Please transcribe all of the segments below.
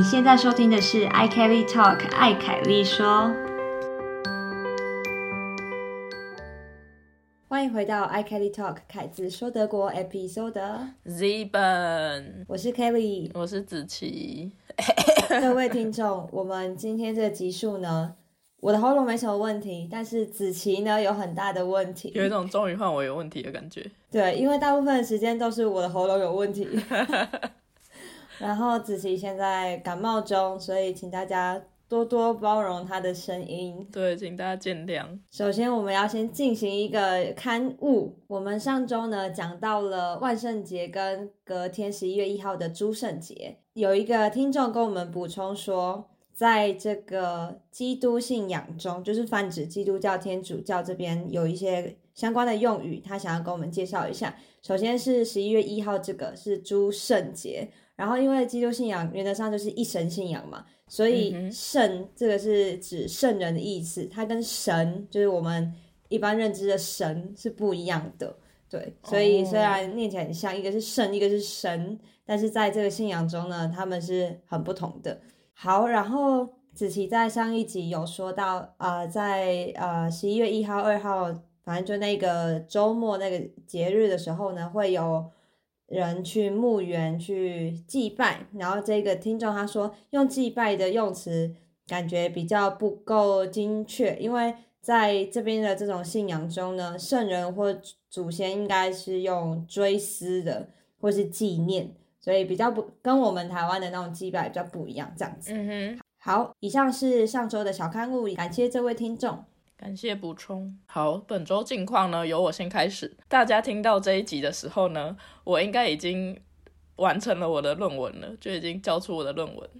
你现在收听的是 i Kelly Talk，艾凯丽说。欢迎回到 i Kelly Talk，凯子说德国 Episode。本，我是 Kelly，我是子琪。各位听众，我们今天这个集数呢，我的喉咙没什么问题，但是子琪呢有很大的问题。有一种终于换我有问题的感觉。对，因为大部分的时间都是我的喉咙有问题。然后子琪现在感冒中，所以请大家多多包容她的声音。对，请大家见谅。首先，我们要先进行一个刊物。我们上周呢讲到了万圣节跟隔天十一月一号的诸圣节，有一个听众跟我们补充说，在这个基督信仰中，就是泛指基督教、天主教这边有一些相关的用语，他想要跟我们介绍一下。首先是十一月一号，这个是诸圣节。然后，因为基督信仰原则上就是一神信仰嘛，所以圣这个是指圣人的意思，它跟神就是我们一般认知的神是不一样的。对，所以哦虽然念起来很像，一个是圣，一个是神，但是在这个信仰中呢，他们是很不同的。好，然后子琪在上一集有说到，呃，在呃十一月一号、二号，反正就那个周末那个节日的时候呢，会有人去墓园去祭拜。然后这个听众他说，用祭拜的用词感觉比较不够精确，因为在这边的这种信仰中呢，圣人或祖先应该是用追思的，或是纪念。所以比较不跟我们台湾的那种祭拜比较不一样，这样子。嗯哼，好，以上是上周的小刊物，感谢这位听众。感谢补充。好，本周近况呢，由我先开始。大家听到这一集的时候呢，我应该已经完成了我的论文了，就已经交出我的论文，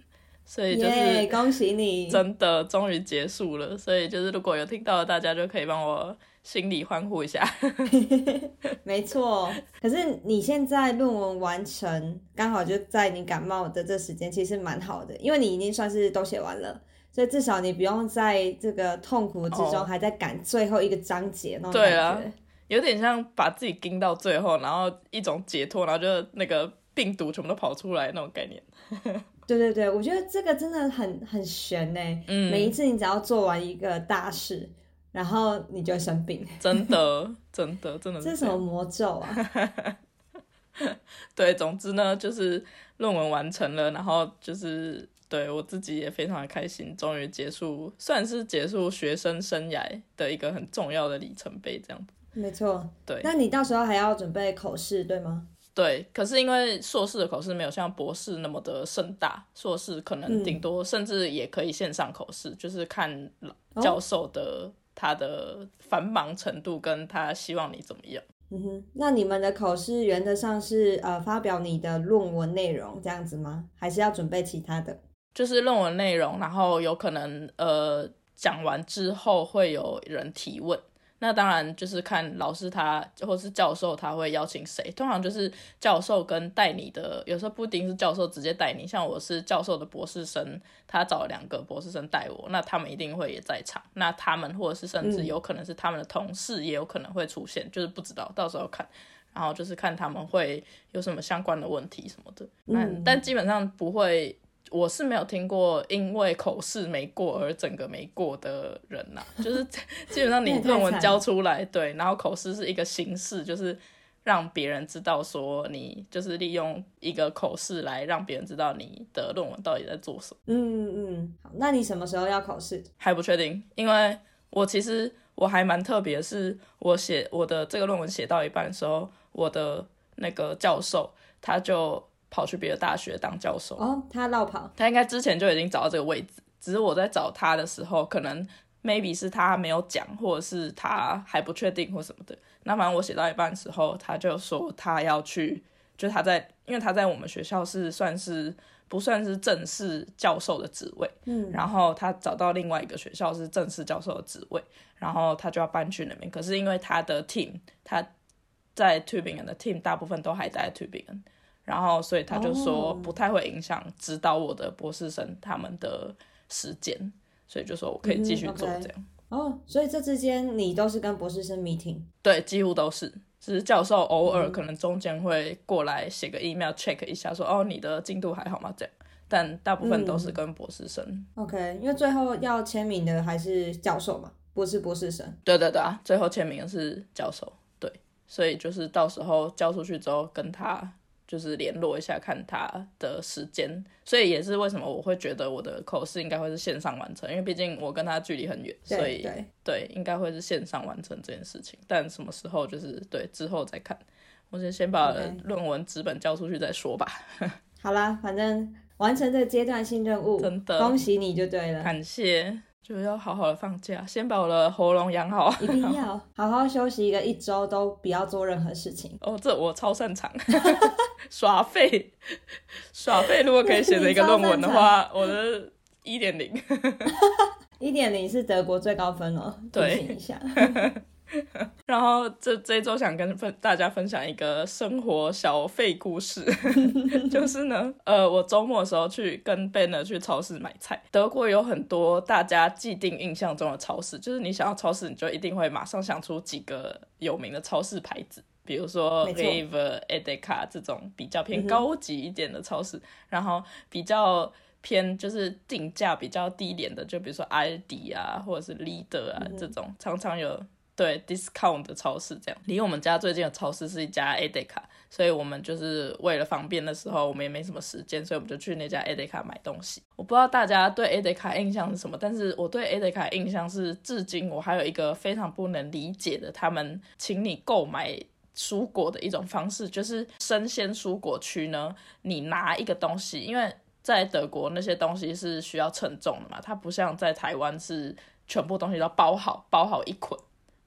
所以就耶是恭喜你！真的终于结束了。所以就是如果有听到的，大家就可以帮我心里欢呼一下。没错。可是你现在论文完成，刚好就在你感冒的这时间，其实蛮好的，因为你已经算是都写完了。所以至少你不用在这个痛苦之中哦还在赶最后一个章节那种对啊感觉。有点像把自己盯到最后，然后一种解脱，然后就那个病毒全部都跑出来那种概念。对对对，我觉得这个真的很很悬呢。嗯每一次你只要做完一个大事，然后你就会生病，真的，真的，真的这。是什么魔咒啊？对，总之呢，就是论文完成了，然后就是对我自己也非常的开心，终于结束，算是结束学生生涯的一个很重要的里程碑，这样子。没错。对那你到时候还要准备口试，对吗？对，可是因为硕士的口试没有像博士那么的盛大，硕士可能顶多甚至也可以线上口试，就是看哦教授的、他的繁忙程度跟他希望你怎么样。嗯哼，那你们的口试原则上是呃发表你的论文内容这样子吗？还是要准备其他的？就是论文内容，然后有可能呃讲完之后会有人提问，那当然就是看老师他或是教授他会邀请谁，通常就是教授跟带你的，有时候不一定是教授直接带你，像我是教授的博士生，他找了两个博士生带我，那他们一定会也在场，那他们或者是甚至嗯。有可能是他们的同事也有可能会出现，就是不知道，到时候看。然后就是看他们会有什么相关的问题什么的，嗯。但基本上不会我是没有听过因为口试没过而整个没过的人呐、就是基本上你论文交出来，对，然后口试是一个形式，就是让别人知道说你就是利用一个口试来让别人知道你的论文到底在做什么，嗯嗯，好，那你什么时候要考试？还不确定，因为我其实我还蛮特别，是我写我的这个论文写到一半的时候，我的那个教授他就跑去别的大学当教授，哦，他绕跑。他应该之前就已经找到这个位置，只是我在找他的时候，可能 maybe 是他没有讲，或者是他还不确定或什么的。那反正我写到一半的时候，他就说他要去，就他在，因为他在我们学校是算是不算是正式教授的职位，嗯，然后他找到另外一个学校是正式教授的职位，然后他就要搬去那边。可是因为他的 team，他在 Tübingen 的 team 大部分都还待在 Tübingen，然后所以他就说哦不太会影响指导我的博士生他们的时间，所以就说我可以继续做这样。哦，所以这之间你都是跟博士生 meeting。对，几乎都是，只是教授偶尔嗯可能中间会过来写个 email check 一下说，哦，你的进度还好吗？这样，但大部分都是跟博士生。OK，因为最后要签名的还是教授嘛，不是博士生。对对对啊，最后签名的是教授，对，所以就是到时候交出去之后跟他就是联络一下，看他的时间，所以也是为什么我会觉得我的口试应该会是线上完成，因为毕竟我跟他距离很远，所以对。对，应该会是线上完成这件事情，但什么时候就是对之后再看，我先先把论文纸本交出去再说吧。好啦，反正完成这个阶段性任务，真的恭喜你就对了，感谢，就要好好的放假，先把我的喉咙养好。一定要 好好休息一个一周，都不要做任何事情。哦，这我超擅长，耍废，耍废。如果可以写成一个论文的话，我的一点零。一点零是德国最高分哦，对提醒一下。然后这这一周想跟分大家分享一个生活小费故事，就是呢，呃，我周末的时候去跟 Banner 去超市买菜。德国有很多大家既定印象中的超市，就是你想要超市，你就一定会马上想出几个有名的超市牌子。比如说没错 Rewe、Edeka 这种比较偏高级一点的超市，然后比较偏就是定价比较低廉的，就比如说 Aldi 啊，或者是 Leader 啊、这种，常常有对 discount 的超市这样。离我们家最近的超市是一家 Adeka，所以我们就是为了方便的时候，我们也没什么时间，所以我们就去那家 Adeka 买东西。我不知道大家对 Adeka 印象是什么，但是我对 Adeka 印象是，至今我还有一个非常不能理解的，他们请你购买。蔬果的一种方式，就是生鲜蔬果区呢，你拿一个东西，因为在德国那些东西是需要称重的嘛，它不像在台湾是全部东西都包好，包好一捆。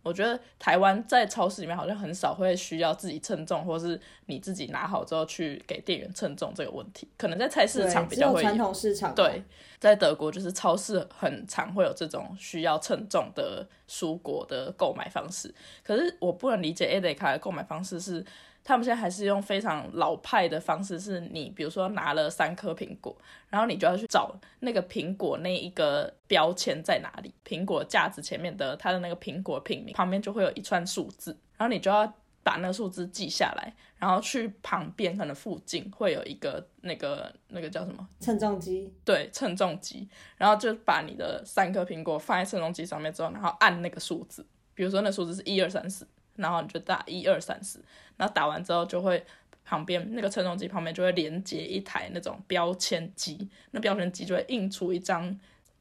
我觉得台湾在超市里面好像很少会需要自己称重，或是你自己拿好之后去给店员称重这个问题，可能在菜市场比较会有。统市场。对，，在德国就是超市很常会有这种需要称重的蔬果的购买方式。可是我不能理解 Edeka 的购买方式是，他们现在还是用非常老派的方式，是你比如说拿了三颗苹果，然后你就要去找那个苹果那一个标签在哪里，苹果架子前面的它的那个苹果品名旁边就会有一串数字，然后你就要把那个数字记下来，然后去旁边可能附近会有一个那个那个叫什么？称重机。对称重机，然后就把你的三颗苹果放在称重机上面之后，然后按那个数字，比如说那数字是一二三四，然后你就打一二三四，然后打完之后就会旁边那个称重机旁边就会连接一台那种标签机，那标签机就会印出一张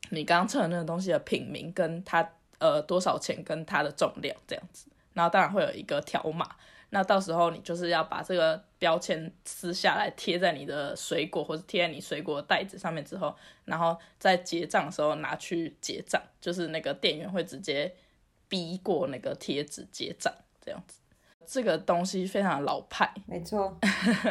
你刚刚称的那个东西的品名跟它呃多少钱跟它的重量这样子，然后当然会有一个条码。那到时候你就是要把这个标签撕下来贴在你的水果或者贴在你水果袋子上面之后，然后在结账的时候拿去结账，就是那个店员会直接逼过那个贴纸结账这样子。这个东西非常老派，没错，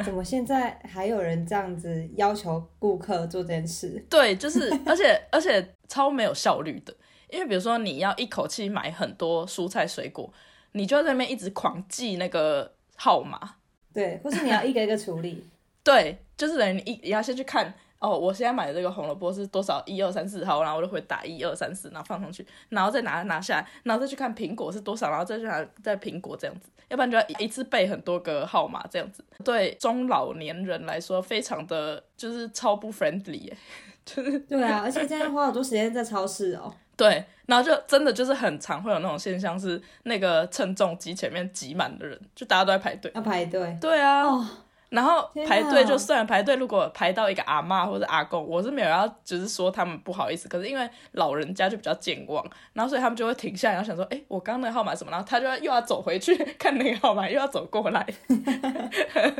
怎么现在还有人这样子要求顾客做这件事？对，就是而且 而且超没有效率的，因为比如说你要一口气买很多蔬菜水果，你就在那边一直狂记那个号码，对，或是你要一个一个处理。对，就是等于你一你要先去看哦，我现在买的这个红萝卜是多少一二三四号，然后我就会打一二三四，然后放上去，然后再拿拿下来，然后再去看苹果是多少，然后再去拿再苹果这样子，要不然就要一次背很多个号码这样子，对中老年人来说非常的就是超不 friendly 对啊，而且现在花好多时间在超市哦。对，然后就真的就是很常会有那种现象是那个称重机前面挤满的人，就大家都在排队。要排队。对啊，哦，然后排队就算了，排队如果排到一个阿嬷或者阿公，我是没有要只是说他们不好意思，可是因为老人家就比较健忘，然后所以他们就会停下来，然后想说，哎，我刚刚那个号码什么？然后他就要又要走回去看那个号码，又要走过来，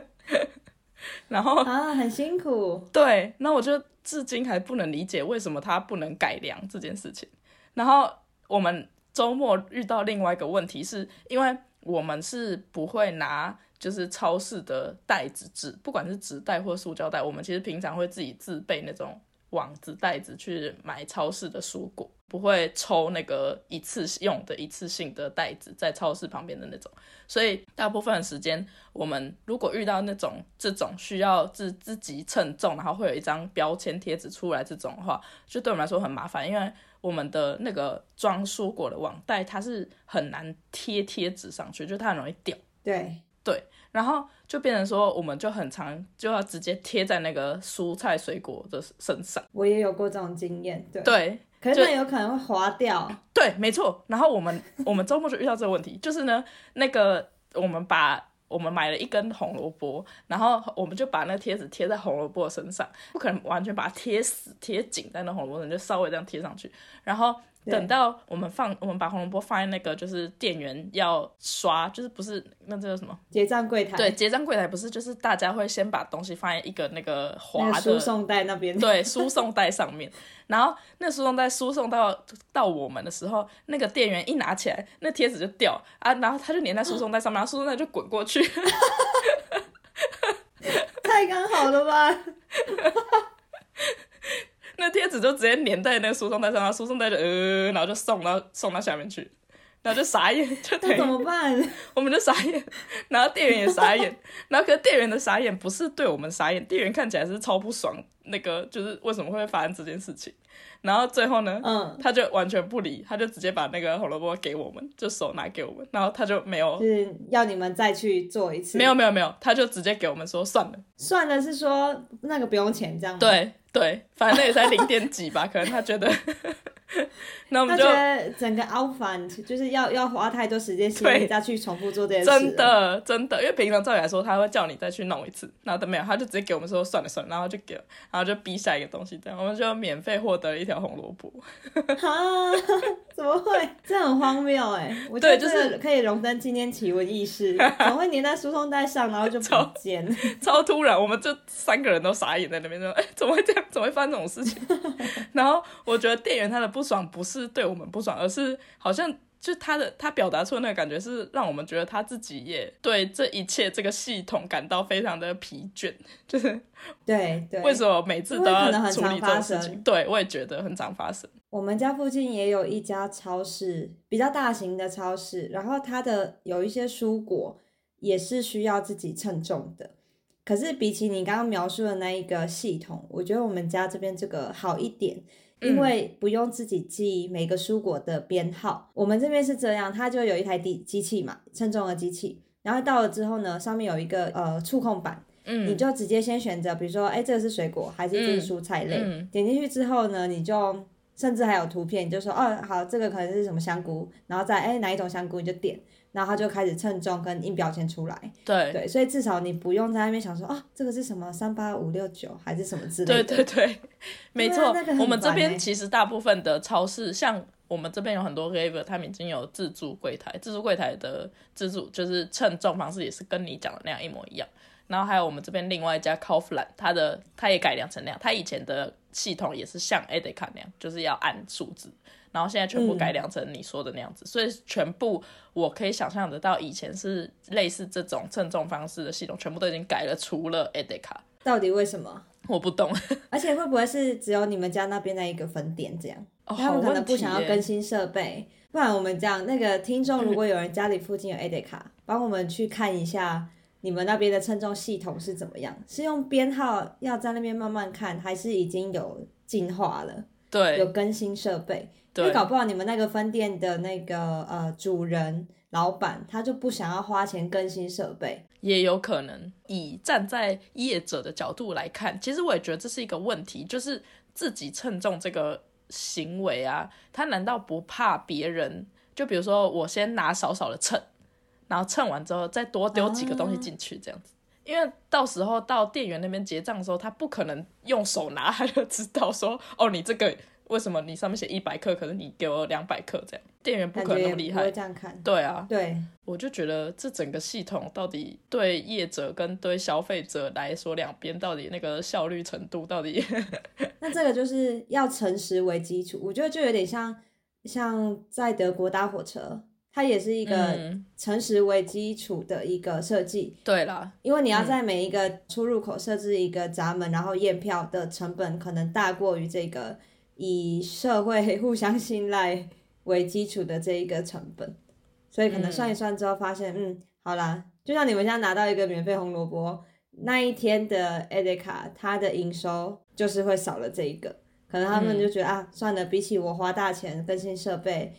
然后啊，很辛苦。对，那我就至今还不能理解为什么他不能改良这件事情。然后我们周末遇到另外一个问题是，因为我们是不会拿就是超市的袋子纸，不管是纸袋或塑胶袋，我们其实平常会自己自备那种网子袋子去买超市的蔬果，不会抽那个一次用的一次性的袋子在超市旁边的那种。所以大部分的时间，我们如果遇到那种这种需要自自己称重，然后会有一张标签贴纸出来这种的话，就对我们来说很麻烦，因为我们的那个装蔬果的网袋它是很难贴贴纸上去，就它很容易掉。对，对，然后就变成说，我们就很常就要直接贴在那个蔬菜水果的身上。我也有过这种经验，对。对，可是那有可能会滑掉。对，没错。然后我们我们周末就遇到这个问题，就是呢，那个我们把我们买了一根红萝卜，然后我们就把那个贴纸贴在红萝卜身上，不可能完全把它贴死贴紧在那红萝卜上，就稍微这样贴上去，然后。等到我们放，我们把红萝卜放在那个就是店员要刷，就是不是那这叫什么结账柜台？对，结账柜台不是就是大家会先把东西放在一个那个滑的输送带那边，对，输送带上面。然后那输送带输送到到我们的时候，那个店员一拿起来，那贴纸就掉啊，然后他就粘在输送带上面，然后输送带就滚过去，太刚好了吧？就直接粘在那个输送带上，然后输送带就呃，然后就送到送到下面去，然后就傻眼，就那怎么办？我们就傻眼，然后店员也傻眼，然后可是店员的傻眼不是对我们傻眼，店员看起来是超不爽，那个就是为什么会发生这件事情。然后最后呢，嗯，他就完全不理，他就直接把那个红萝卜给我们，就手拿给我们，然后他就没有，是要你们再去做一次。没有没有没有，他就直接给我们说算了，算了是说那个不用钱这样吗？对对，反正也才零点几吧，可能他觉得。那我们就整个 out fun 就是要要花太多时间心力再去重复做这件事。真的真的，因为平常照理来说他会叫你再去弄一次，然后都没有，他就直接给我们说算了算了，然后就给，然后就逼下一个东西，这样我们就免费获得一条红萝卜。啊？怎么会？这很荒谬哎！我觉得就是可以荣登今天奇闻异事，怎么会粘在输送带上，然后就不见？超突然，我们就三个人都傻眼在那边说，哎，怎么会这样？怎么会发生这种事情？然后我觉得店员他的不爽不是对我们不爽，而是好像就他的他表达出的那个感觉是让我们觉得他自己也对这一切这个系统感到非常的疲倦，就是对对，为什么每次都要处理这种事情？对，我也觉得很常发生。我们家附近也有一家超市，比较大型的超市，然后它的有一些蔬果也是需要自己称重的。可是比起你刚刚描述的那一个系统，我觉得我们家这边这个好一点。因为不用自己记每个蔬果的编号，我们这边是这样，它就有一台机机器嘛，称重的机器，然后到了之后呢，上面有一个呃触控板，嗯，你就直接先选择，比如说，哎，这个是水果还是这是蔬菜类，点进去之后呢，你就甚至还有图片，你就说，哦，好，这个可能是什么香菇，然后再哎哪一种香菇你就点。然后他就开始称重跟印标签出来，对对，所以至少你不用在那边想说啊，这个是什么三八五六九还是什么之类的。对对 对，没错。我们这边其实大部分的超市，像我们这边有很多 Raver，他们已经有自助柜台，自助柜台的自助就是称重方式也是跟你讲的那样一模一样。然后还有我们这边另外一家 Kaufland，它的它也改良成那样，它以前的系统也是像 Edeka 那样，就是要按数字。然后现在全部改良成你说的那样子，所以全部我可以想象得到，以前是类似这种称重方式的系统，全部都已经改了，除了 Edeka。到底为什么？我不懂。而且会不会是只有你们家那边那一个分店这样？他们可能不想要更新设备，不然我们这样，那个听众如果有人家里附近有 Edeka，帮我们去看一下你们那边的称重系统是怎么样？是用编号要在那边慢慢看，还是已经有进化了？对，有更新设备。因为搞不好你们那个分店的那个呃主人老板他就不想要花钱更新设备，也有可能以站在业者的角度来看，其实我也觉得这是一个问题，就是自己称重这个行为啊，他难道不怕别人？就比如说我先拿少少的秤，然后称完之后再多丢几个东西进去这样子，因为到时候到店员那边结账的时候，他不可能用手拿他就知道说哦你这个。为什么你上面写一百克，可是你给我两百克这样？店员不可能那么厉害。这样看。对啊。对。我就觉得这整个系统到底对业者跟对消费者来说，两边到底那个效率程度到底？那这个就是要诚实为基础，我觉得就有点像像在德国搭火车，它也是一个诚实为基础的一个设计。对啦，因为你要在每一个出入口设置一个闸门，然后验票的成本可能大过于这个。以社会 互相信赖为基础的这一个成本，所以可能算一算之后发现，嗯，好啦，就像你们现在拿到一个免费红萝卜，那一天的 Edeka 它的营收就是会少了这一个，可能他们就觉得啊，算了，比起我花大钱更新设备，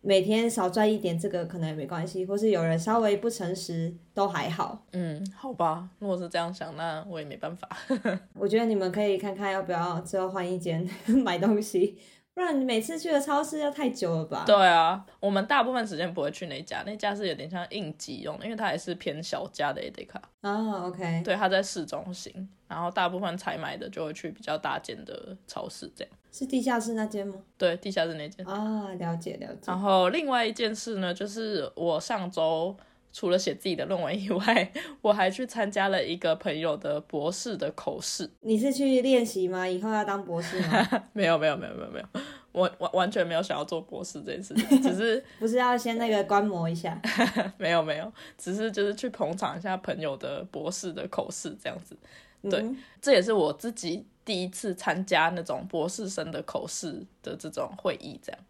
每天少赚一点，这个可能也没关系，或是有人稍微不诚实都还好。嗯，好吧，如果是这样想，那我也没办法。我觉得你们可以看看要不要之后换一间 买东西，不然你每次去的超市要太久了吧？对啊，我们大部分时间不会去那家，那家是有点像应急用的，因为它也是偏小家的 AD 卡。啊，OK，对，它在市中心，然后大部分采买的就会去比较大间的超市，这样。是地下室那间吗？对，地下室那间。啊，了解了解。然后另外一件事呢，就是我上周除了写自己的论文以外，我还去参加了一个朋友的博士的口试。你是去练习吗？以后要当博士吗？没有没有没有没有没有，我完完全没有想要做博士这件事情，只是 不是要先那个观摩一下？没有没有，只是就是去捧场一下朋友的博士的口试这样子。对，这也是我自己第一次参加那种博士生的口试的这种会议，这样。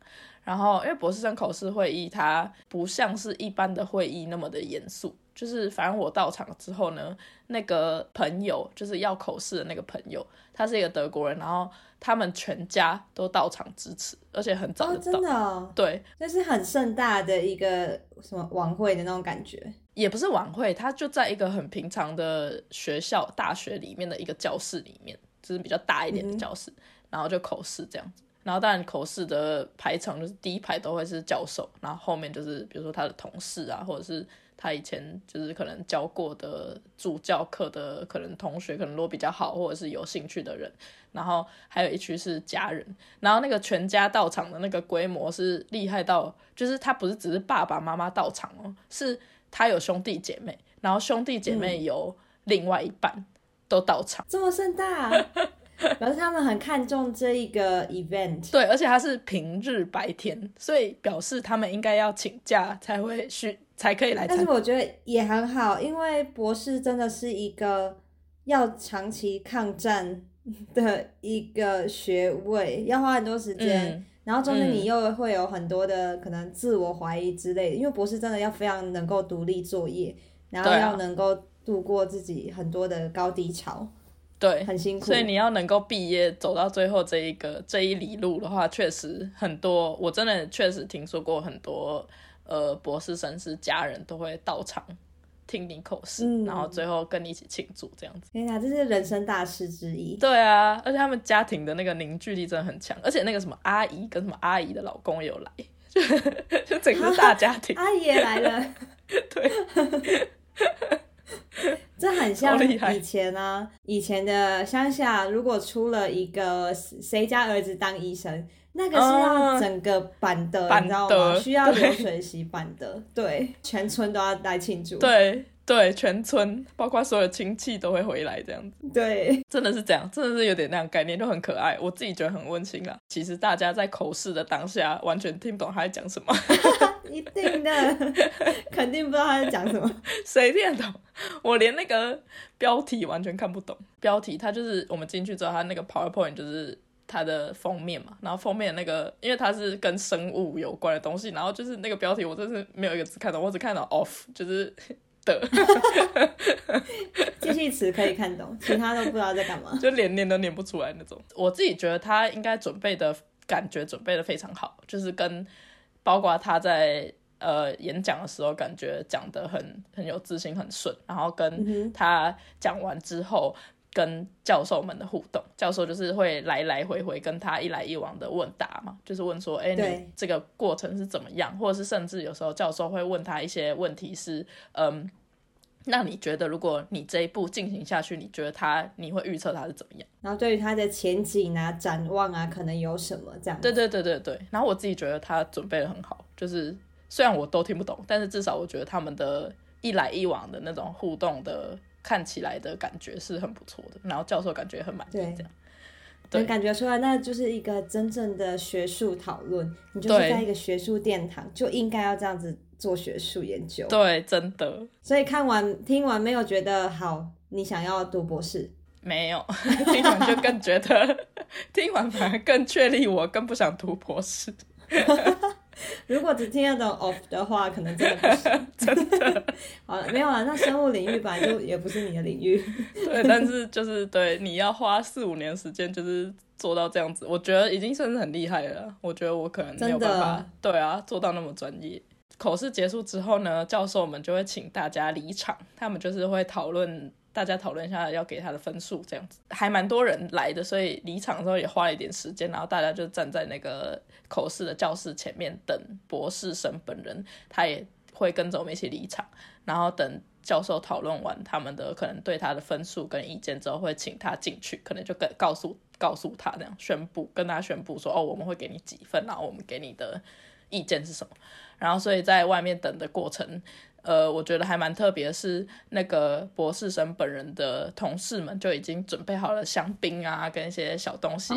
然后，因为博士生口试会议，它不像是一般的会议那么的严肃。就是反正我到场之后呢，那个朋友就是要口试的那个朋友，他是一个德国人，然后他们全家都到场支持，而且很早就到。真的？对，那是很盛大的一个什么晚会的那种感觉。也不是晚会，他就在一个很平常的学校、大学里面的一个教室里面，就是比较大一点的教室，然后就口试这样子。然后当然口试的排场就是第一排都会是教授，然后后面就是比如说他的同事啊，或者是他以前就是可能教过的助教课的可能同学，可能都比较好或者是有兴趣的人。然后还有一区是家人，然后那个全家到场的那个规模是厉害到，就是他不是只是爸爸妈妈到场哦，是。他有兄弟姐妹，然后兄弟姐妹有另外一半都到场，这么盛大，表示他们很看重这一个 event。对，而且它是平日白天，所以表示他们应该要请假才会去，才可以来。但是我觉得也很好，因为博士真的是一个要长期抗战的一个学位，要花很多时间。然后中间你又会有很多的可能自我怀疑之类的，因为博士真的要非常能够独立作业，然后要能够度过自己很多的高低潮，对，很辛苦。所以你要能够毕业走到最后这一个这一里路的话，确实很多，我真的确实听说过很多，呃，博士生是家人都会到场。听你口试，然后最后跟你一起庆祝这样子。天哪，这是人生大事之一。对啊，而且他们家庭的那个凝聚力真的很强，而且那个什么阿姨跟什么阿姨的老公也有来，就 就整个大家庭。阿姨也来了。对。这很像以前啊，以前的乡下，如果出了一个谁家儿子当医生。那个是要整个板的，你知道吗？需要流水席板的，对，全村都要来庆祝。对对，全村包括所有亲戚都会回来这样子。对，真的是这样，真的是有点那样概念，就很可爱。我自己觉得很温馨啦。其实大家在口试的当下，完全听不懂他在讲什么。一定的，肯定不知道他在讲什么。谁听得懂？我连那个标题完全看不懂。标题它就是我们进去之后，它那个 PowerPoint 就是。它的封面嘛，然后封面那个，因为它是跟生物有关的东西，然后就是那个标题，我真是没有一个字看懂，我只看到 off，就是的，继续词可以看懂，其他都不知道在干嘛，就连念都念不出来那种。我自己觉得他应该准备的感觉准备的非常好，就是跟包括他在呃演讲的时候，感觉讲的很很有自信，很顺，然后跟他讲完之后。跟教授们的互动，教授就是会来来回回跟他一来一往的问答嘛，就是问说，哎，你这个过程是怎么样？或者是甚至有时候教授会问他一些问题，是，嗯，那你觉得如果你这一步进行下去，你觉得他你会预测他是怎么样？然后对于他的前景啊、展望啊，可能有什么这样？对对对对对。然后我自己觉得他准备的很好，就是虽然我都听不懂，但是至少我觉得他们的一来一往的那种互动的。看起来的感觉是很不错的，然后教授感觉很满意，这样，能感觉出来，那就是一个真正的学术讨论。你就是在一个学术殿堂，就应该要这样子做学术研究。对，真的。所以看完听完没有觉得好？你想要读博士？没有，听完就更觉得，听完反而更确立我更不想读博士。如果只听得懂 off 的话，可能真的 不行。真的。好了，没有啊，那生物领域本来就也不是你的领域。对，但是就是对你要花四五年时间，就是做到这样子，我觉得已经算是很厉害了。我觉得我可能没有办法，对啊，做到那么专业。口试结束之后呢，教授们就会请大家离场，他们就是会讨论，大家讨论一下要给他的分数，这样子还蛮多人来的，所以离场的时候也花了一点时间，然后大家就站在那个口试的教室前面等博士生本人，他也会跟着我们一起离场，然后等教授讨论完他们的可能对他的分数跟意见之后，会请他进去，可能就跟告诉告诉他那样宣布，跟他宣布说哦，我们会给你几分，然后我们给你的意见是什么。然后所以在外面等的过程，呃，我觉得还蛮特别，是那个博士生本人的同事们就已经准备好了香槟啊，跟一些小东西。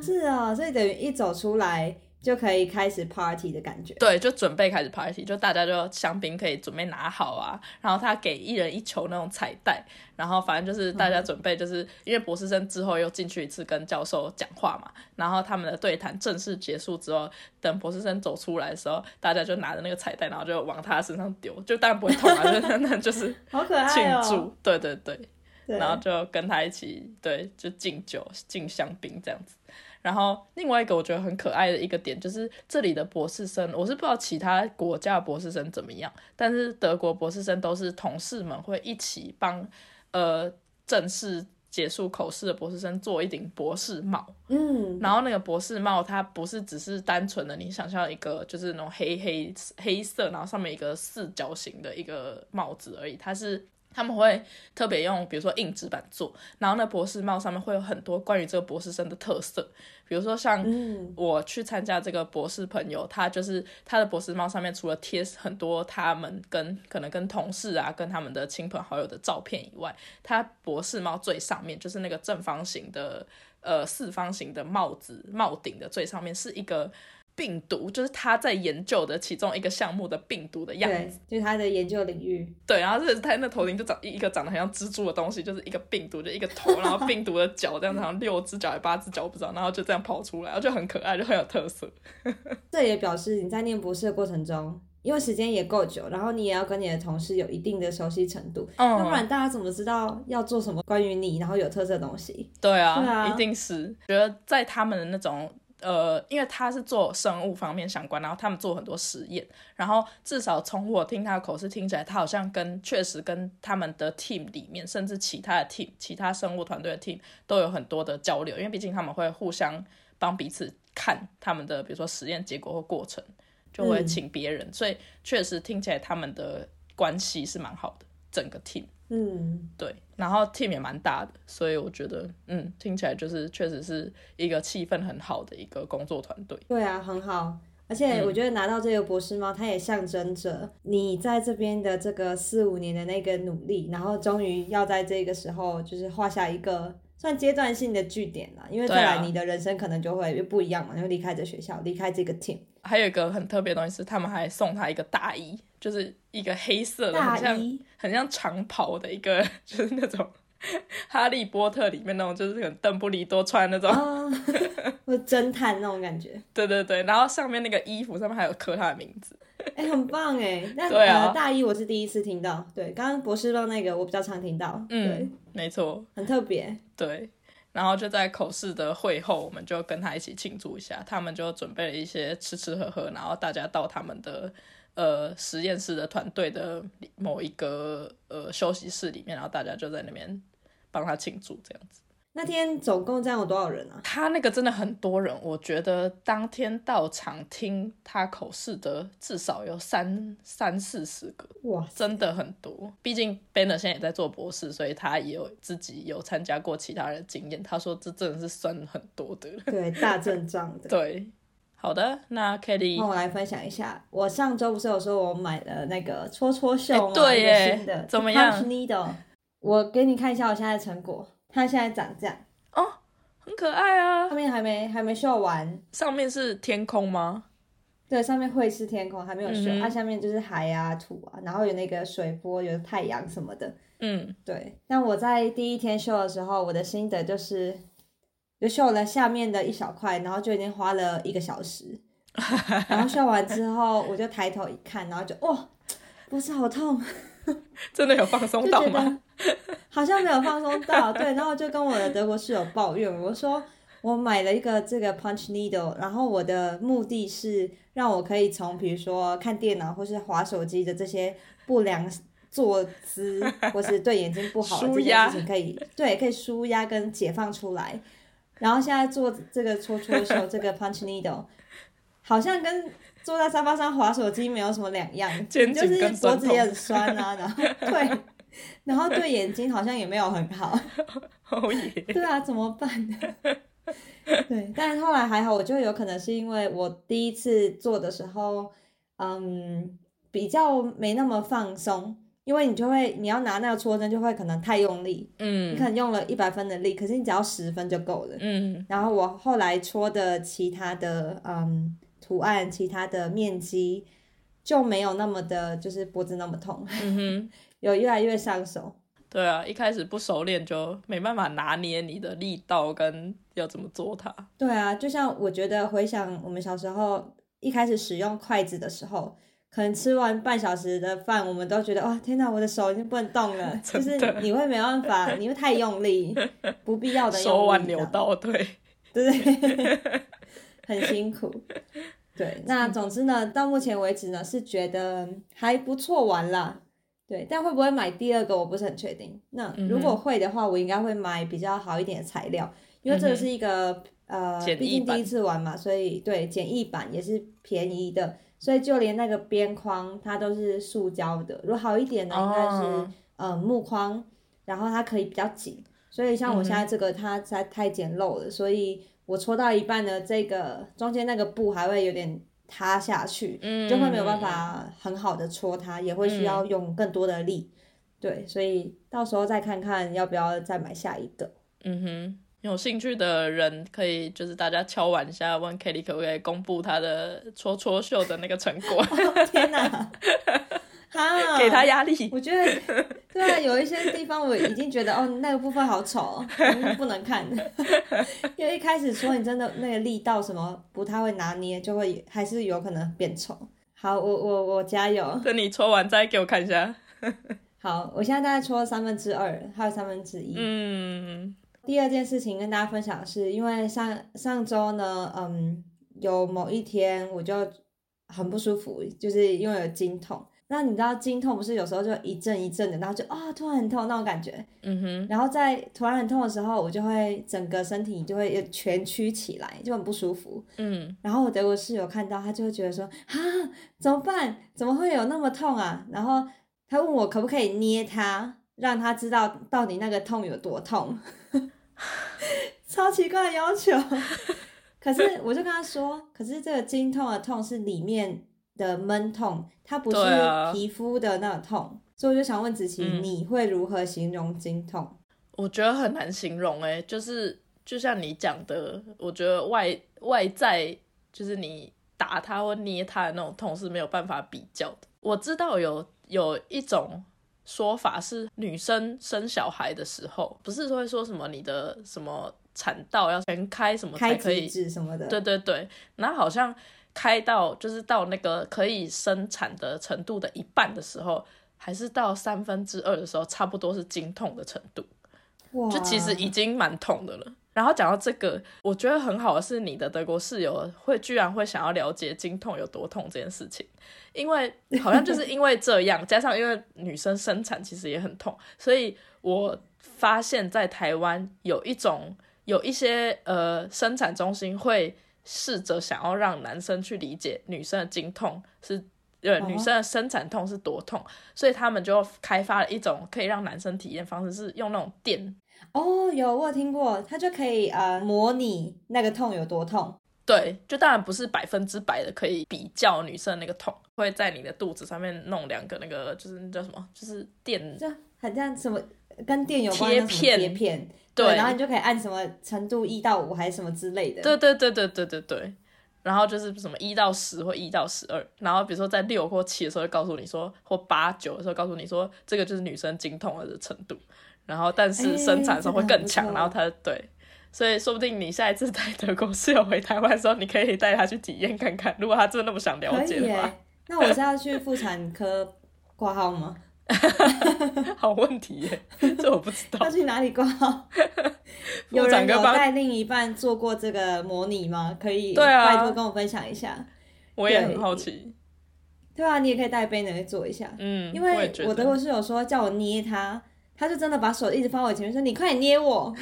是啊，所以等于一走出来就可以开始 party 的感觉。对，就准备开始 party，就大家就香槟可以准备拿好啊，然后他给一人一球那种彩带，然后反正就是大家准备，就是因为博士生之后又进去一次跟教授讲话嘛，然后他们的对谈正式结束之后，等博士生走出来的时候，大家就拿着那个彩带，然后就往他身上丢，就当然不会痛啊，就那就是好可爱庆哦。祝，对对对。对，然后就跟他一起对，就敬酒、敬香槟这样子。然后另外一个我觉得很可爱的一个点就是这里的博士生，我是不知道其他国家的博士生怎么样，但是德国博士生都是同事们会一起帮呃正式结束口试的博士生做一顶博士帽。嗯，然后那个博士帽，它不是只是单纯的你想象一个就是那种黑黑黑色，然后上面一个四角形的一个帽子而已，它是他们会特别用比如说硬纸板做，然后那博士帽上面会有很多关于这个博士生的特色，比如说像嗯。我去参加这个博士朋友，他就是他的博士帽上面除了贴很多他们跟可能跟同事啊、跟他们的亲朋好友的照片以外，他博士帽最上面就是那个正方形的呃四方形的帽子帽顶的最上面是一个病毒，就是他在研究的其中一个项目的病毒的样子。，就是他的研究领域。对，然后这他那头顶就长一个长得很像蜘蛛的东西，就是一个病毒，就一个头，然后病毒的脚这样子，好像六只脚还八只脚我不知道，然后就这样跑出来，然后就很可爱，就很有特色。这也表示你在念博士的过程中，因为时间也够久，然后你也要跟你的同事有一定的熟悉程度，要不嗯，然大家怎么知道要做什么关于你然后有特色的东西？对啊，对啊一定是觉得在他们的那种。呃，因为他是做生物方面相关，然后他们做很多实验，然后至少从我听他的口是听起来，他好像跟确实跟他们的 team 里面，甚至其他的 team、其他生物团队的 team 都有很多的交流，因为毕竟他们会互相帮彼此看他们的，比如说实验结果或过程，就会嗯。请别人，所以确实听起来他们的关系是蛮好的，整个 team。嗯，对，然后 team 也蛮大的，所以我觉得，嗯，听起来就是确实是一个气氛很好的一个工作团队。对啊，很好。而且我觉得拿到这个博士帽，它也象征着你在这边的这个四五年的那个努力，然后终于要在这个时候就是画下一个算阶段性的据点啦。因为再来你的人生可能就会不一样嘛，你会离开这学校，离开这个 team。还有一个很特别的东西是，他们还送他一个大衣，就是一个黑色的，大很像，很像长袍的一个，就是那种 哈利波特里面那种，就是很邓布利多穿那种。啊，我侦探那种感觉，对对对，然后上面那个衣服上面还有刻他的名字。哎、很棒哎。那对啊呃，大衣我是第一次听到，对，刚刚博士帽那个我比较常听到，对嗯，，没错。很特别。对，然后就在口试的会后，我们就跟他一起庆祝一下。他们就准备了一些吃吃喝喝，然后大家到他们的呃实验室的团队的某一个呃休息室里面，然后大家就在那边帮他庆祝这样子。那天总共这样有多少人啊？他那个真的很多人，我觉得当天到场听他口试的至少有三三四十个，哇，真的很多。毕竟 Banner 现在也在做博士，所以他也有自己有参加过其他人的经验。他说这真的是算很多的了。对，大阵仗的。对，好的，那 Kelly 那我来分享一下，我上周不是有说我买了那个戳戳秀吗？哎对耶新的怎么样 Needle，我给你看一下我现在的成果，它现在长这样，哦，很可爱啊上。面还没还没绣完，上面是天空吗？对，上面会是天空，还没有绣，它、下面就是海啊、土啊，然后有那个水波、有太阳什么的。嗯，对，但我在第一天绣的时候，我的心得就是，就绣了下面的一小块，然后就已经花了一个小时。然后秀完之后，我就抬头一看，然后就哇，脖子好痛，真的有放松到吗？好像没有放松到，对，然后就跟我的德国室友抱怨，我说我买了一个这个 punch needle，然后我的目的是让我可以从比如说看电脑或是划手机的这些不良坐姿，或是对眼睛不好的这件事情，可以对可以舒压跟解放出来。然后现在做这个搓搓手，这个 punch needle，好像跟坐在沙发上划手机没有什么两样，就是脖子也很酸啊，然后对，然后对眼睛好像也没有很好。哦耶，对啊，怎么办呢？对，但是后来还好，我觉得有可能是因为我第一次做的时候，嗯，比较没那么放松，因为你就会你要拿那个戳针就会可能太用力，嗯你可嗯能用了一百分的力，可是你只要十分就够了。嗯然后我后来戳的其他的嗯图案、其他的面积就没有那么的，就是脖子那么痛，嗯哼，有越来越上手。对啊，一开始不熟练就没办法拿捏你的力道跟要怎么做它。对啊，就像我觉得回想我们小时候一开始使用筷子的时候，可能吃完半小时的饭，我们都觉得哇，天哪，我的手已经不能动了，就是你会没办法，你会太用力，不必要的手腕扭到，对，对 不对？很辛苦。对，那总之呢，到目前为止呢，是觉得还不错玩啦。对，但会不会买第二个，我不是很确定。那如果会的话，我应该会买比较好一点的材料，因为这个是一个、呃，毕竟第一次玩嘛，所以对简易版也是便宜的，所以就连那个边框它都是塑胶的。如果好一点呢，应该是、哦呃木框，然后它可以比较紧。所以像我现在这个，它实在太简陋了，所以我搓到一半的，这个中间那个布还会有点塌下去，嗯，就会没有办法很好的搓它，也会需要用更多的力。对，所以到时候再看看要不要再买下一个。嗯哼，有兴趣的人可以就是大家敲碗一下，问 Kelly 可不可以公布他的戳戳秀的那个成果，天哪，哈，给他压力。我觉得，对啊，有一些地方我已经觉得哦，那个部分好丑不能看。因为一开始说你真的那个力道什么不太会拿捏，就会还是有可能变丑。好，我我我加油。等你搓完再给我看一下。好，我现在大概搓了三分之二，还有三分之一。嗯第二件事情跟大家分享的是，因为上上周呢，嗯，有某一天我就很不舒服，就是因为有经痛。那你知道经痛不是有时候就一阵一阵的，然后就啊、突然很痛那种感觉。嗯哼，然后在突然很痛的时候，我就会整个身体就会蜷曲起来，就很不舒服。嗯然后我德国室友看到，他就会觉得说啊，怎么办？怎么会有那么痛啊？然后他问我可不可以捏他，让他知道到底那个痛有多痛。超奇怪的要求。可是我就跟他说，可是这个经痛的痛是里面的闷痛，它不是皮肤的那种痛。所以我就想问子琪，嗯你会如何形容经痛？我觉得很难形容诶，就是就像你讲的，我觉得外外在就是你打它或捏它的那种痛是没有办法比较的。我知道有有一种说法是女生生小孩的时候，不是会说什么你的什么产道要全开什么才可以什么的？对对对，然后好像开到就是到那个可以生产的程度的一半的时候，还是到三分之二的时候，差不多是经痛的程度，哇，就其实已经蛮痛的了。然后讲到这个，我觉得很好的是你的德国室友会居然会想要了解经痛有多痛这件事情，因为 好像就是因为这样，加上因为女生生产其实也很痛，所以我发现在台湾有一种有一些呃生产中心会试着想要让男生去理解女生的经痛是。呃，哦女生的生产痛是多痛，所以他们就开发了一种可以让男生体验方式，是用那种电哦，有我有听过，它就可以呃模拟那个痛有多痛。对，就当然不是百分之百的可以比较女生那个痛，会在你的肚子上面弄两个那个，就是那叫什么，就是电，就很像什么跟电有关贴片贴片，对然后你就可以按什么程度一到五还是什么之类的。对对对对对对对，然后就是什么一到十或一到十二，然后比如说在六或七的时候会告诉你说，或八九的时候告诉你说，这个就是女生经痛的程度，然后但是哎生产的时候会更强，然后它对。所以说不定你下一次带德国室友回台湾的时候，你可以带他去体验看看。如果他真的那么想了解的话，。那我是要去妇产科挂号吗？好问题耶，这我不知道要。去哪里挂号？有人有带另一半做过这个模拟吗？可以对啊拜托跟我分享一下。我也很好奇。对啊，你也可以带杯能去做一下。嗯，因为我德国室友说叫我捏他，他就真的把手一直放我前面说：“你快点捏我。”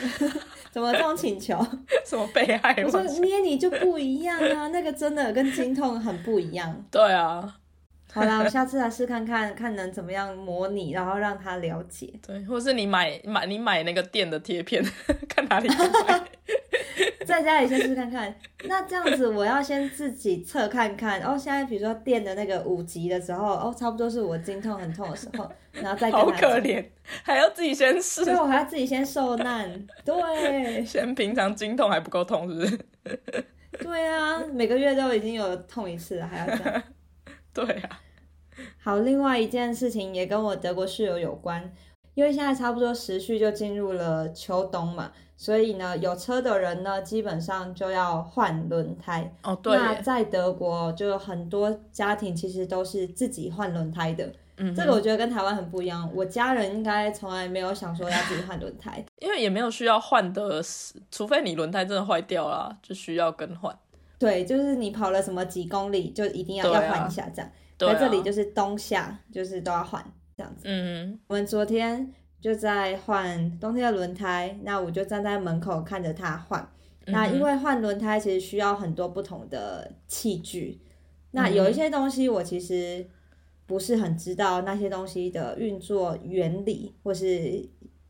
怎么这种请求？什么被害我说捏你就不一样啊，那个真的跟经痛很不一样。对啊，好啦，我下次来试看看，看能怎么样模拟，然后让他了解。对，或是你买买你买那个店的贴片，看哪里。在家里先试看看。那这样子，我要先自己测看看。哦，现在比如说电的那个五级的时候，哦，差不多是我经痛很痛的时候，然后再跟好他好。可怜，还要自己先试所以。我还要自己先受难。对，先平常经痛还不够痛，是不是？对啊，每个月都已经有痛一次了，还要这样。对啊，好，另外一件事情也跟我德国室友有关，因为现在差不多时序就进入了秋冬嘛，所以呢，有车的人呢，基本上就要换轮胎。哦对，那在德国，就有很多家庭其实都是自己换轮胎的。嗯，这个我觉得跟台湾很不一样。我家人应该从来没有想说要自己换轮胎。因为也没有需要换的，除非你轮胎真的坏掉了，就需要更换。对，就是你跑了什么几公里，就一定要、啊要换一下这样。对、啊，在这里就是冬夏就是都要换这样子。嗯。我们昨天就在换冬天的轮胎，那我就站在门口看着他换。那因为为换轮胎其实需要很多不同的器具，那嗯有一些东西我其实不是很知道那些东西的运作原理，或是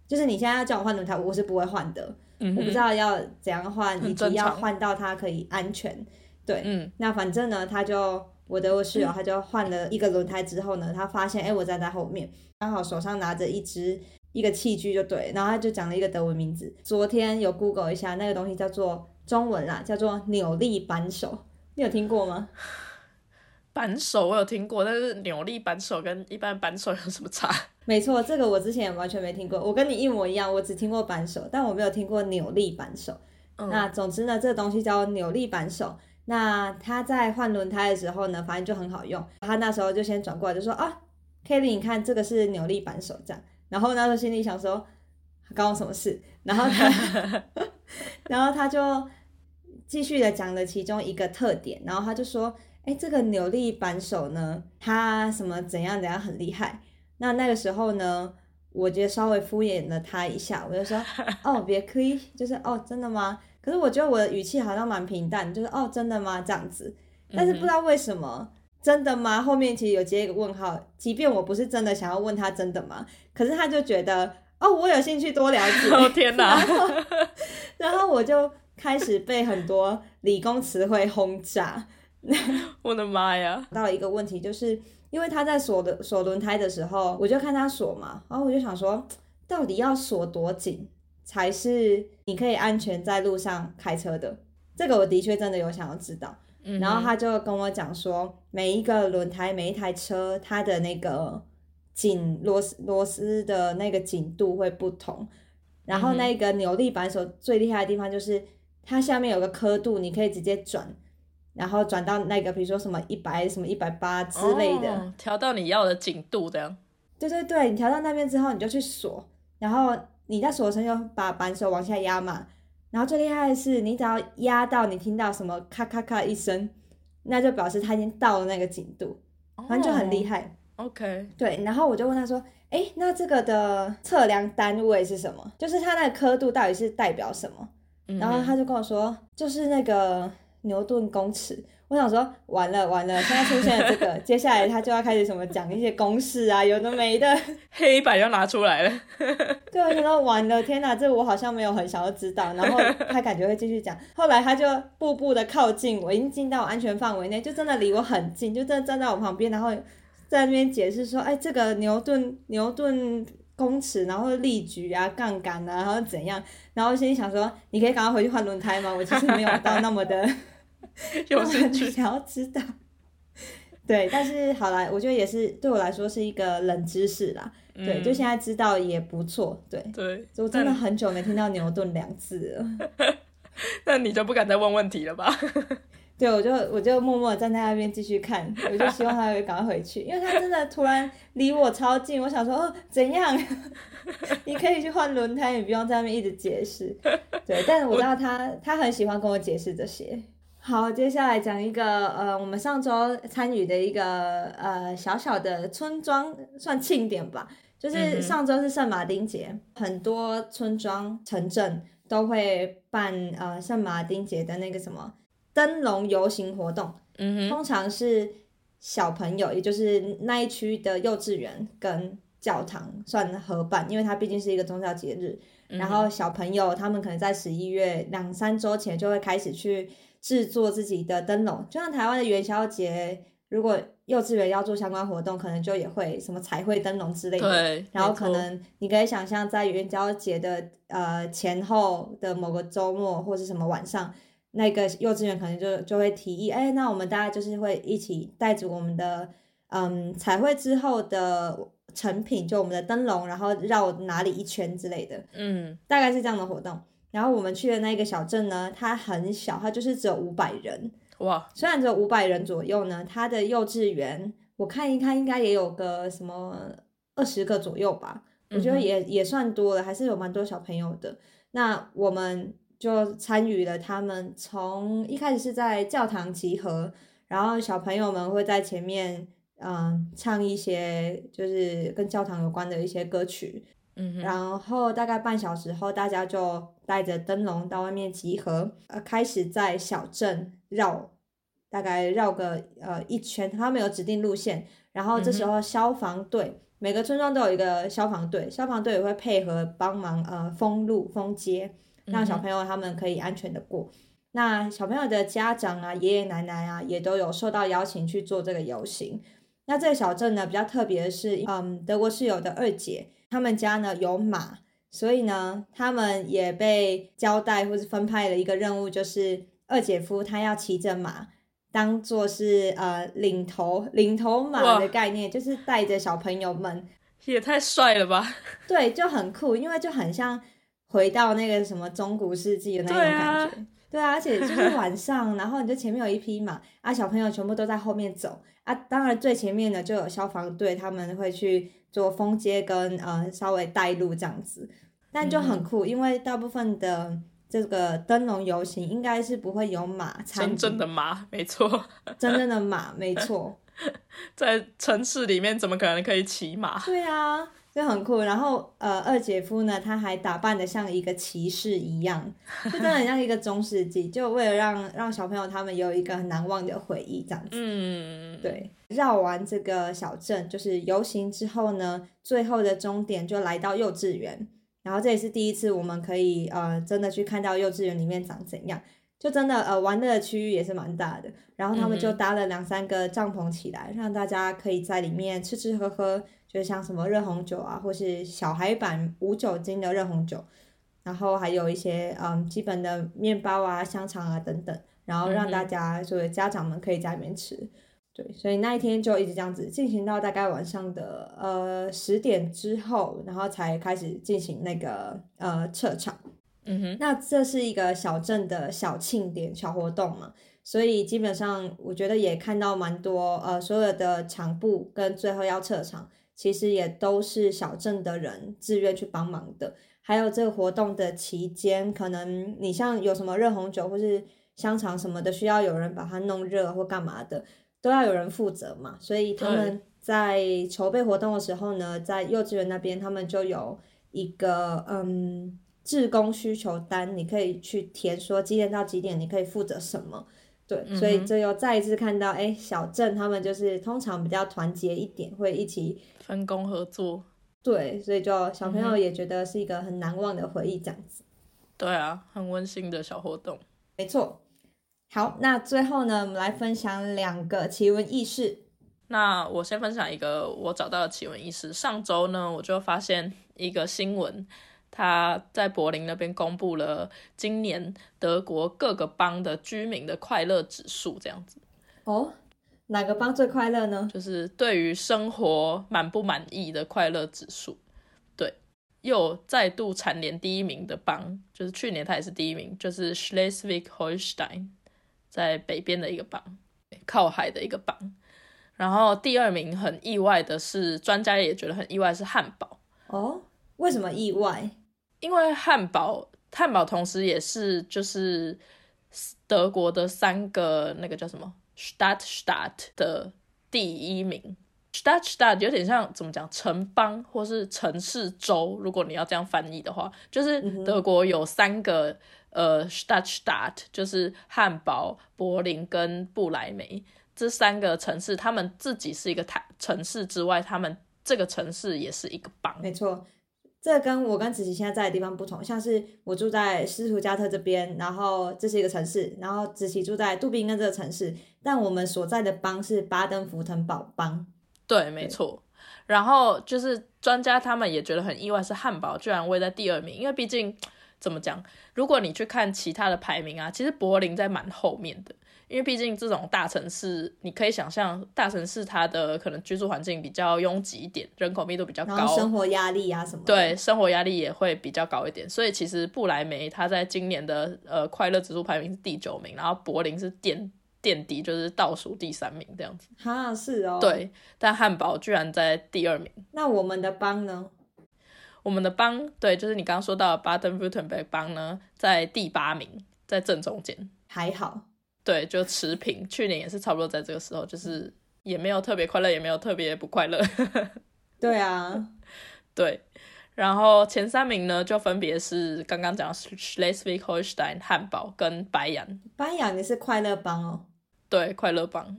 就是你现在要叫我换轮胎，我是不会换的，嗯我不知道要怎样换，以及要换到它可以安全。对，嗯。那反正呢，他就我的室友他就换了一个轮胎之后呢，他发现哎、我站在后面，刚好手上拿着一只一个器具就对，然后他就讲了一个德文名字。昨天有 Google 一下，那个东西叫做中文啦，叫做扭力扳手，你有听过吗？扳手我有听过，但是扭力扳手跟一般扳手有什么差？没错，这个我之前也完全没听过，我跟你一模一样，我只听过扳手，但我没有听过扭力扳手。嗯那总之呢，这个东西叫扭力扳手。那他在换轮胎的时候呢，反正就很好用。他那时候就先转过来就说啊，Kelly，你看这个是扭力扳手这样。然后那时候心里想说，关我什么事？然后他，然后他就继续的讲了其中一个特点，然后他就说，哎，这个扭力扳手呢，它什么怎样怎样很厉害。那那个时候呢，我觉得稍微敷衍了他一下，我就说，哦，别 可以，就是哦，真的吗？可是我觉得我的语气好像蛮平淡，就是哦，真的吗？这样子。但是不知道为什么，真的吗？后面其实有接一个问号，即便我不是真的想要问他真的吗？可是他就觉得哦，我有兴趣多了解。哦天哪！然后我就开始被很多理工词汇轰炸。我的妈呀！到了一个问题，就是因为他在锁的锁轮胎的时候，我就看他锁嘛，然后我就想说，到底要锁多紧才是你可以安全在路上开车的？这个我的确真的有想要知道。嗯然后他就跟我讲说，每一个轮胎、每一台车，它的那个紧螺丝螺丝的那个紧度会不同。然后那个扭力扳手最厉害的地方就是它下面有个刻度，你可以直接转，然后转到那个比如说什么一百、什么一百八之类的。哦调到你要的紧度，这样。对对对，你调到那边之后，你就去锁，然后你在锁的时候就把扳手往下压嘛。然后最厉害的是，你只要压到你听到什么咔咔咔一声，那就表示它已经到了那个紧度，反正就很厉害。害。OK，对，然后我就问他说：“哎，那这个的测量单位是什么？就是它那个刻度到底是代表什么？”嗯然后他就跟我说：“就是那个牛顿公尺。”我想说，完了完了，现在出现了这个，接下来他就要开始什么讲一些公式啊，有的没的。黑板要拿出来了。对，我想说完了，天哪，这个我好像没有很想要知道。然后他感觉会继续讲，后来他就步步的靠近我，已经进到安全范围内，就真的离我很近，就真的站在我旁边，然后在那边解释说，哎，这个牛顿牛顿公尺，然后力矩啊、杠杆啊，然后怎样，然后心里想说，你可以赶快回去换轮胎吗？我其实没有到那么的 有那么的兴趣。想要知道。对，但是好啦，我觉得也是对我来说是一个冷知识啦。对，就现在知道也不错。对，对，我真的很久没听到牛顿两字了。那你就不敢再问问题了吧？对，我就我就默默站在那边继续看，我就希望他会赶快回去，因为他真的突然离我超近，我想说哦怎样？你可以去换轮胎，你不用在那边一直解释。对，但是我知道他他很喜欢跟我解释这些。好，接下来讲一个呃，我们上周参与的一个呃小小的村庄算庆典吧，就是上周是圣马丁节，很多村庄城镇都会办呃圣马丁节的那个什么。灯笼游行活动，嗯通常是小朋友，也就是那一区的幼稚园跟教堂算合办，因为它毕竟是一个宗教节日。然后小朋友他们可能在十一月两三周前就会开始去制作自己的灯笼，就像台湾的元宵节，如果幼稚园要做相关活动，可能就也会什么彩绘灯笼之类的。对，然后可能你可以想象在元宵节的呃前后的某个周末或是什么晚上。那个幼稚园可能就就会提议，哎，那我们大家就是会一起带着我们的嗯彩绘之后的成品，就我们的灯笼，然后绕哪里一圈之类的，嗯，大概是这样的活动。然后我们去的那个小镇呢，它很小，它就是只有五百人。哇，虽然只有五百人左右呢，它的幼稚园我看一看，应该也有个什么二十个左右吧，我觉得也也算多了，还是有蛮多小朋友的。那我们。就参与了，他们从一开始是在教堂集合，然后小朋友们会在前面，嗯，唱一些就是跟教堂有关的一些歌曲，嗯，然后大概半小时后，大家就带着灯笼到外面集合，呃，开始在小镇绕，大概绕个呃一圈，他们有指定路线，然后这时候消防队每个村庄都有一个消防队，消防队也会配合帮忙呃封路封街。让小朋友他们可以安全的过。那小朋友的家长啊、爷爷奶奶啊，也都有受到邀请去做这个游行。那这个小镇呢，比较特别的是，嗯，德国室友的二姐，他们家呢有马，所以呢，他们也被交代或是分派了一个任务，就是二姐夫他要骑着马，当做是呃领头领头马的概念，就是带着小朋友们，也太帅了吧？对，就很酷，因为就很像。回到那个什么中古世纪的那种感觉，对啊，而且就是晚上，然后你就前面有一匹马啊，小朋友全部都在后面走。啊，当然最前面的就有消防队，他们会去做封街跟呃稍微带路这样子，但就很酷，因为大部分的这个灯笼游行应该是不会有马参真正的马，没错，真正的马，没错，在城市里面怎么可能可以骑马？对啊。就很酷，然后呃，二姐夫呢，他还打扮的像一个骑士一样，就真的很像一个中世纪，就为了让让小朋友他们有一个很难忘的回忆，这样子。嗯，对。绕完这个小镇，就是游行之后呢，最后的终点就来到幼稚园，然后这也是第一次我们可以呃真的去看到幼稚园里面长怎样，就真的呃玩的区域也是蛮大的，然后他们就搭了两三个帐篷起来，让大家可以在里面吃吃喝喝。就像什么热红酒啊，或是小孩版无酒精的热红酒，然后还有一些嗯基本的面包啊、香肠啊等等，然后让大家就是家长们可以在里面吃。对，所以那一天就一直这样子进行到大概晚上的呃十点之后，然后才开始进行那个呃撤场。嗯哼，那这是一个小镇的小庆典、小活动嘛，所以基本上我觉得也看到蛮多呃所有的场部跟最后要撤场。其实也都是小镇的人自愿去帮忙的，还有这个活动的期间，可能你像有什么热红酒或是香肠什么的，需要有人把它弄热或干嘛的，都要有人负责嘛。所以他们在筹备活动的时候呢，在幼稚园那边，他们就有一个嗯，志工需求单，你可以去填说几点到几点你可以负责什么。对，所以这又再一次看到，哎，小镇他们就是通常比较团结一点，会一起分工合作。对，所以就小朋友也觉得是一个很难忘的回忆，这样子。对啊，很温馨的小活动。没错。好，那最后呢，我们来分享两个奇闻异事。那我先分享一个我找到的奇闻异事。上周呢，我就发现一个新闻。他在柏林那边公布了今年德国各个邦的居民的快乐指数，这样子。哦，哪个邦最快乐呢？就是对于生活满不满意的快乐指数。对，又再度蝉联第一名的邦，就是去年他也是第一名，就是 Schleswig-Holstein，在北边的一个邦，靠海的一个邦。然后第二名很意外的是，专家也觉得很意外是汉堡。哦，为什么意外？因为汉堡，汉堡同时也是就是德国的三个那个叫什么 Stadt Stadt 的第一名。Stadt Stadt 有点像怎么讲城邦或是城市州，如果你要这样翻译的话，就是德国有三个呃 Stadt Stadt，就是汉堡、柏林跟布莱梅这三个城市，他们自己是一个台城市之外，他们这个城市也是一个邦。没错。这跟我跟子琪现在在的地方不同，像是我住在斯图加特这边，然后这是一个城市，然后子琪住在杜宾根这个城市，但我们所在的邦是巴登福腾堡邦。对，没错。然后就是专家他们也觉得很意外，是汉堡居然位在第二名，因为毕竟怎么讲，如果你去看其他的排名啊，其实柏林在蛮后面的。因为毕竟这种大城市，你可以想象，大城市它的可能居住环境比较拥挤一点，人口密度比较高，生活压力啊什么，对，生活压力也会比较高一点。所以其实布莱梅它在今年的呃快乐指数排名是第九名，然后柏林是垫垫底，就是倒数第三名这样子。哈，是哦。对，但汉堡居然在第二名。那我们的邦呢？我们的邦，对，就是你刚刚说到巴登福腾贝邦呢，在第八名，在正中间，还好。对，就持平，去年也是差不多在这个时候，就是也没有特别快乐，也没有特别不快乐。对啊，对。然后前三名呢，就分别是刚刚讲 Schleswig-Holstein 汉堡跟白羊。白羊你是快乐帮哦。对，快乐帮。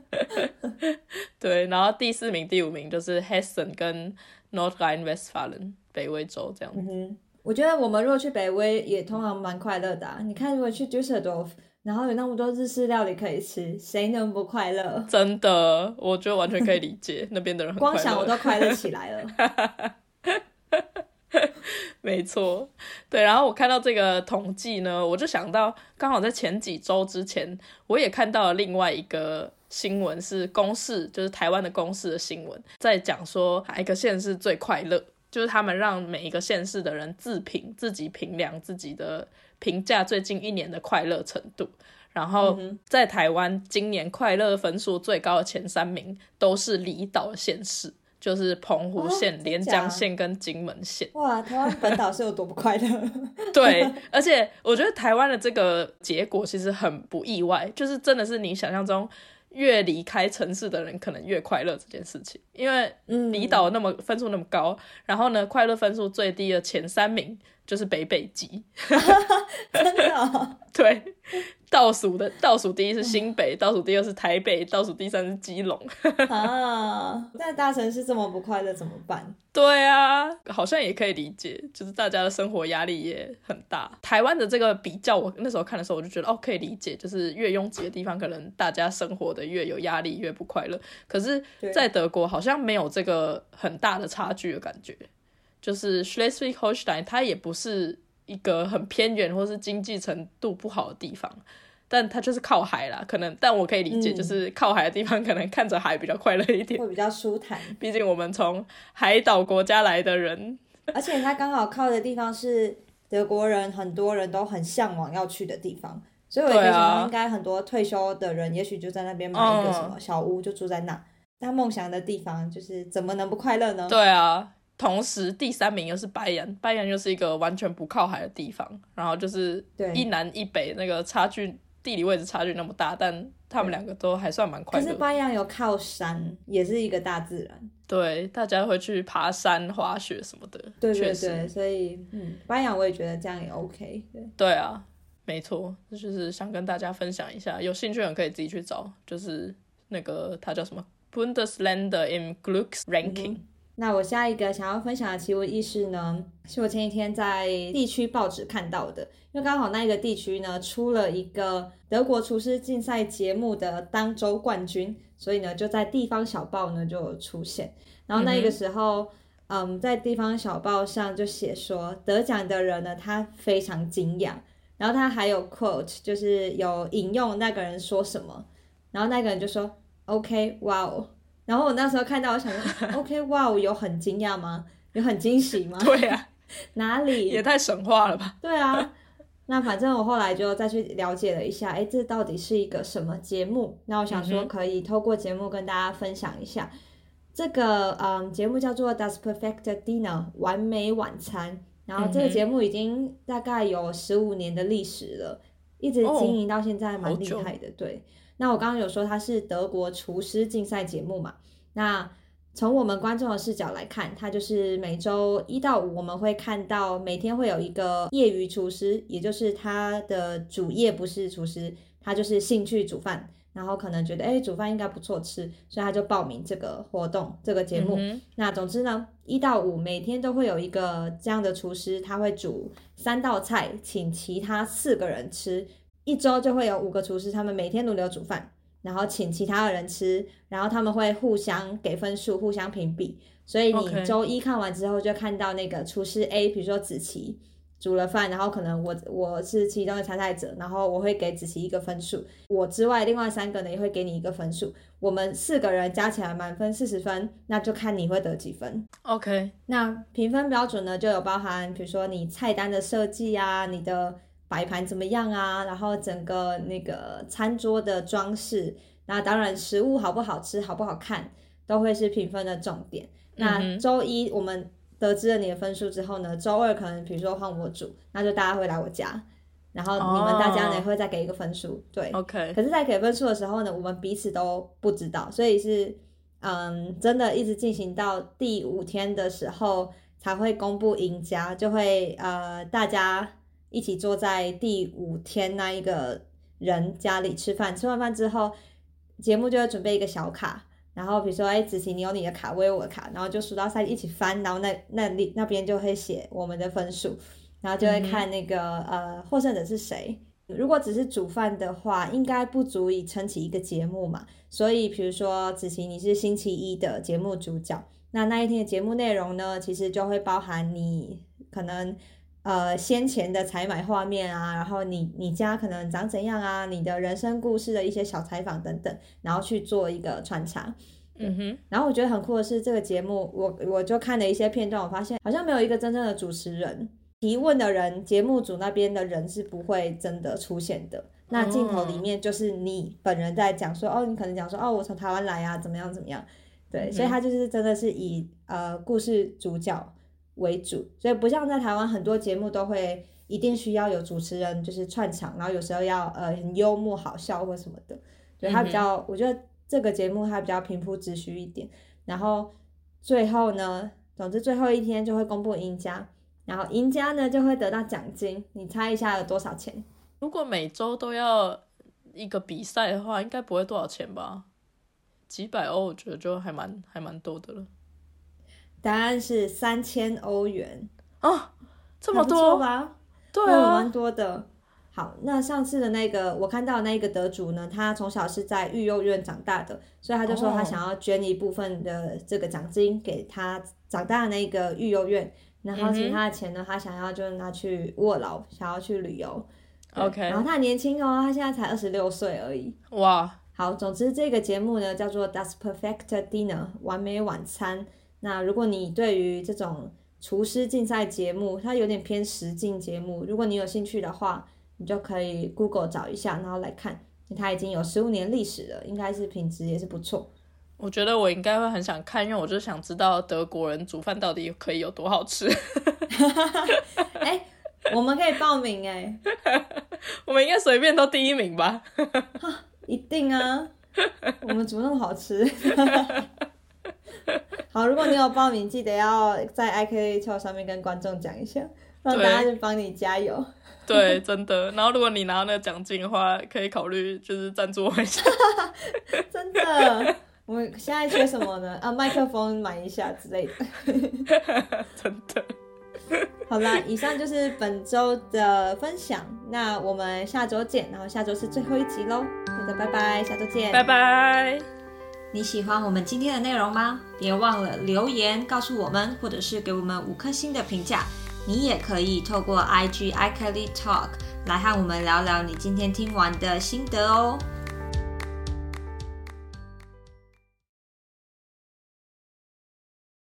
对，然后第四名、第五名就是 Hessen 跟 North Rhine-Westfalen 北威州这样子。我觉得我们如果去北威，也通常蛮快乐的。你看，如果去 Düsseldorf。然后有那么多日式料理可以吃，谁能不快乐？真的，我觉得完全可以理解那边的人很。光想我都快乐起来了。没错，对。然后我看到这个统计呢，我就想到，刚好在前几周之前，我也看到了另外一个新闻，是公视，就是台湾的公视的新闻，在讲说哪一个县市最快乐，就是他们让每一个县市的人自评，自己评量自己的。评价最近一年的快乐程度，然后在台湾今年快乐分数最高的前三名都是离岛县市，就是澎湖县、连江县跟金门县。哇，台湾本岛是有多不快乐？对，而且我觉得台湾的这个结果其实很不意外，就是真的是你想象中越离开城市的人可能越快乐这件事情，因为离岛那么分数那么高，然后呢，快乐分数最低的前三名。就是北北极，真的，对，倒数的倒数第一是新北，倒数第二是台北，倒数第三是基隆 啊。在大城市这么不快乐怎么办？对啊，好像也可以理解，就是大家的生活压力也很大。台湾的这个比较，我那时候看的时候，我就觉得哦，可以理解，就是越拥挤的地方，可能大家生活的越有压力，越不快乐。可是，在德国好像没有这个很大的差距的感觉。就是 Schleswig-Holstein，它也不是一个很偏远或是经济程度不好的地方，但它就是靠海啦。可能，但我可以理解，就是靠海的地方，可能看着海比较快乐一点，会比较舒坦。毕竟我们从海岛国家来的人，而且它刚好靠的地方是德国人很多人都很向往要去的地方，所以我觉得应该很多退休的人，也许就在那边买一个什么小屋，就住在那。他梦想的地方，就是怎么能不快乐呢？对啊。同时，第三名又是白羊，白羊又是一个完全不靠海的地方，然后就是一南一北，那个差距地理位置差距那么大，但他们两个都还算蛮快乐。可是白羊有靠山，也是一个大自然。对，大家会去爬山、滑雪什么的。对对对，所以嗯，白羊我也觉得这样也 OK。对对啊，没错，这就是想跟大家分享一下，有兴趣的人可以自己去找，就是那个它叫什么 Bundesländer in Glücks Ranking。那我下一个想要分享的奇闻异事呢，是我前几天在地区报纸看到的，因为刚好那个地区呢出了一个德国厨师竞赛节目的当周冠军，所以呢就在地方小报呢就出现。然后那个时候，嗯，在地方小报上就写说得奖的人呢他非常敬仰，然后他还有 quote，就是有引用那个人说什么。然后那个人就说 OK，哇哦。然后我那时候看到，我想说 OK，哇哦，有很惊讶吗？有很惊喜吗？对啊，哪里？也太神话了吧？对啊。那反正我后来就再去了解了一下，哎，这到底是一个什么节目？那我想说可以透过节目跟大家分享一下。这个嗯节目叫做《Does Perfect Dinner》完美晚餐。然后这个节目已经大概有十五年的历史了，一直经营到现在，蛮厉害的。对，那我刚刚有说它是德国厨师竞赛节目嘛？那从我们观众的视角来看，它就是每周一到五我们会看到每天会有一个业余厨师，也就是他的主业不是厨师，他就是兴趣煮饭。然后可能觉得哎煮饭应该不错吃，所以他就报名这个活动这个节目。那总之呢，一到五每天都会有一个这样的厨师，他会煮三道菜，请其他四个人吃。一周就会有五个厨师，他们每天轮流煮饭，然后请其他的人吃，然后他们会互相给分数，互相评比。所以你周一看完之后，就看到那个厨师 A，比如说子琪。煮了饭，然后可能我我是其中的参赛者，然后我会给子琪一个分数，我之外另外三个呢也会给你一个分数，我们四个人加起来满分四十分，那就看你会得几分。OK，那评分标准呢就有包含，比如说你菜单的设计啊，你的摆盘怎么样啊，然后整个那个餐桌的装饰，那当然食物好不好吃、好不好看，都会是评分的重点。那周一我们。得知了你的分数之后呢，周二可能比如说换我组，那就大家会来我家，然后你们大家呢会再给一个分数，对，OK。可是，在给分数的时候呢，我们彼此都不知道，所以是嗯，真的一直进行到第五天的时候才会公布赢家，就会呃大家一起坐在第五天那一个人家里吃饭，吃完饭之后，节目就会准备一个小卡。然后比如说，哎，子琪，你有你的卡，我有我的卡，然后就数到三一起翻，然后那那里那边就会写我们的分数，然后就会看那个呃获胜者是谁。如果只是煮饭的话，应该不足以撑起一个节目嘛。所以比如说子琪，你是星期一的节目主角，那那一天的节目内容呢，其实就会包含你可能。呃，先前的采买画面啊，然后你你家可能长怎样啊，你的人生故事的一些小采访等等，然后去做一个穿插。嗯哼。然后我觉得很酷的是，这个节目我我就看了一些片段，我发现好像没有一个真正的主持人提问的人，节目组那边的人是不会真的出现的。那镜头里面就是你本人在讲说，哦，你可能讲说，哦，我从台湾来啊，怎么样怎么样。对，所以他就是真的是以呃故事主角。为主，所以不像在台湾很多节目都会一定需要有主持人就是串场，然后有时候要呃很幽默好笑或什么的，对他比较，我觉得这个节目它比较平铺直叙一点。然后最后呢，总之最后一天就会公布赢家，然后赢家呢就会得到奖金，你猜一下有多少钱？如果每周都要一个比赛的话，应该不会多少钱吧？几百欧，我觉得就还蛮还蛮多的了。答案是三千欧元哦，这么多吧？对啊，蛮多的。好，那上次的那个我看到那个得主呢，他从小是在育幼院长大的，所以他就说他想要捐一部分的这个奖金给他长大的那个育幼院，然后其他的钱呢，他想要就是拿去卧老，想要去旅游。OK，然后他很年轻哦，他现在才二十六岁而已。哇，好，总之这个节目呢叫做 Does Perfect Dinner 完美晚餐。那如果你对于这种厨师竞赛节目，它有点偏实境节目，如果你有兴趣的话，你就可以 Google 找一下，然后来看，它已经有十五年历史了，应该是品质也是不错。我觉得我应该会很想看，因为我就想知道德国人煮饭到底可以有多好吃。哎，我们可以报名哎，我们应该随便都第一名吧？一定啊，我们煮那么好吃。好，如果你有报名，记得要在 i k a 上面跟观众讲一下，让大家去帮你加油。对，真的。然后，如果你拿到那个奖金的话，可以考虑就是赞助我一下。真的，我们现在缺什么呢？啊，麦克风买一下之类的。真的。好啦，以上就是本周的分享，那我们下周见。然后下周是最后一集喽，大家拜拜，下周见，拜拜。你喜欢我们今天的内容吗？别忘了留言告诉我们，或者是给我们五颗星的评价。你也可以透过 IG iKelly Talk 来和我们聊聊你今天听完的心得哦。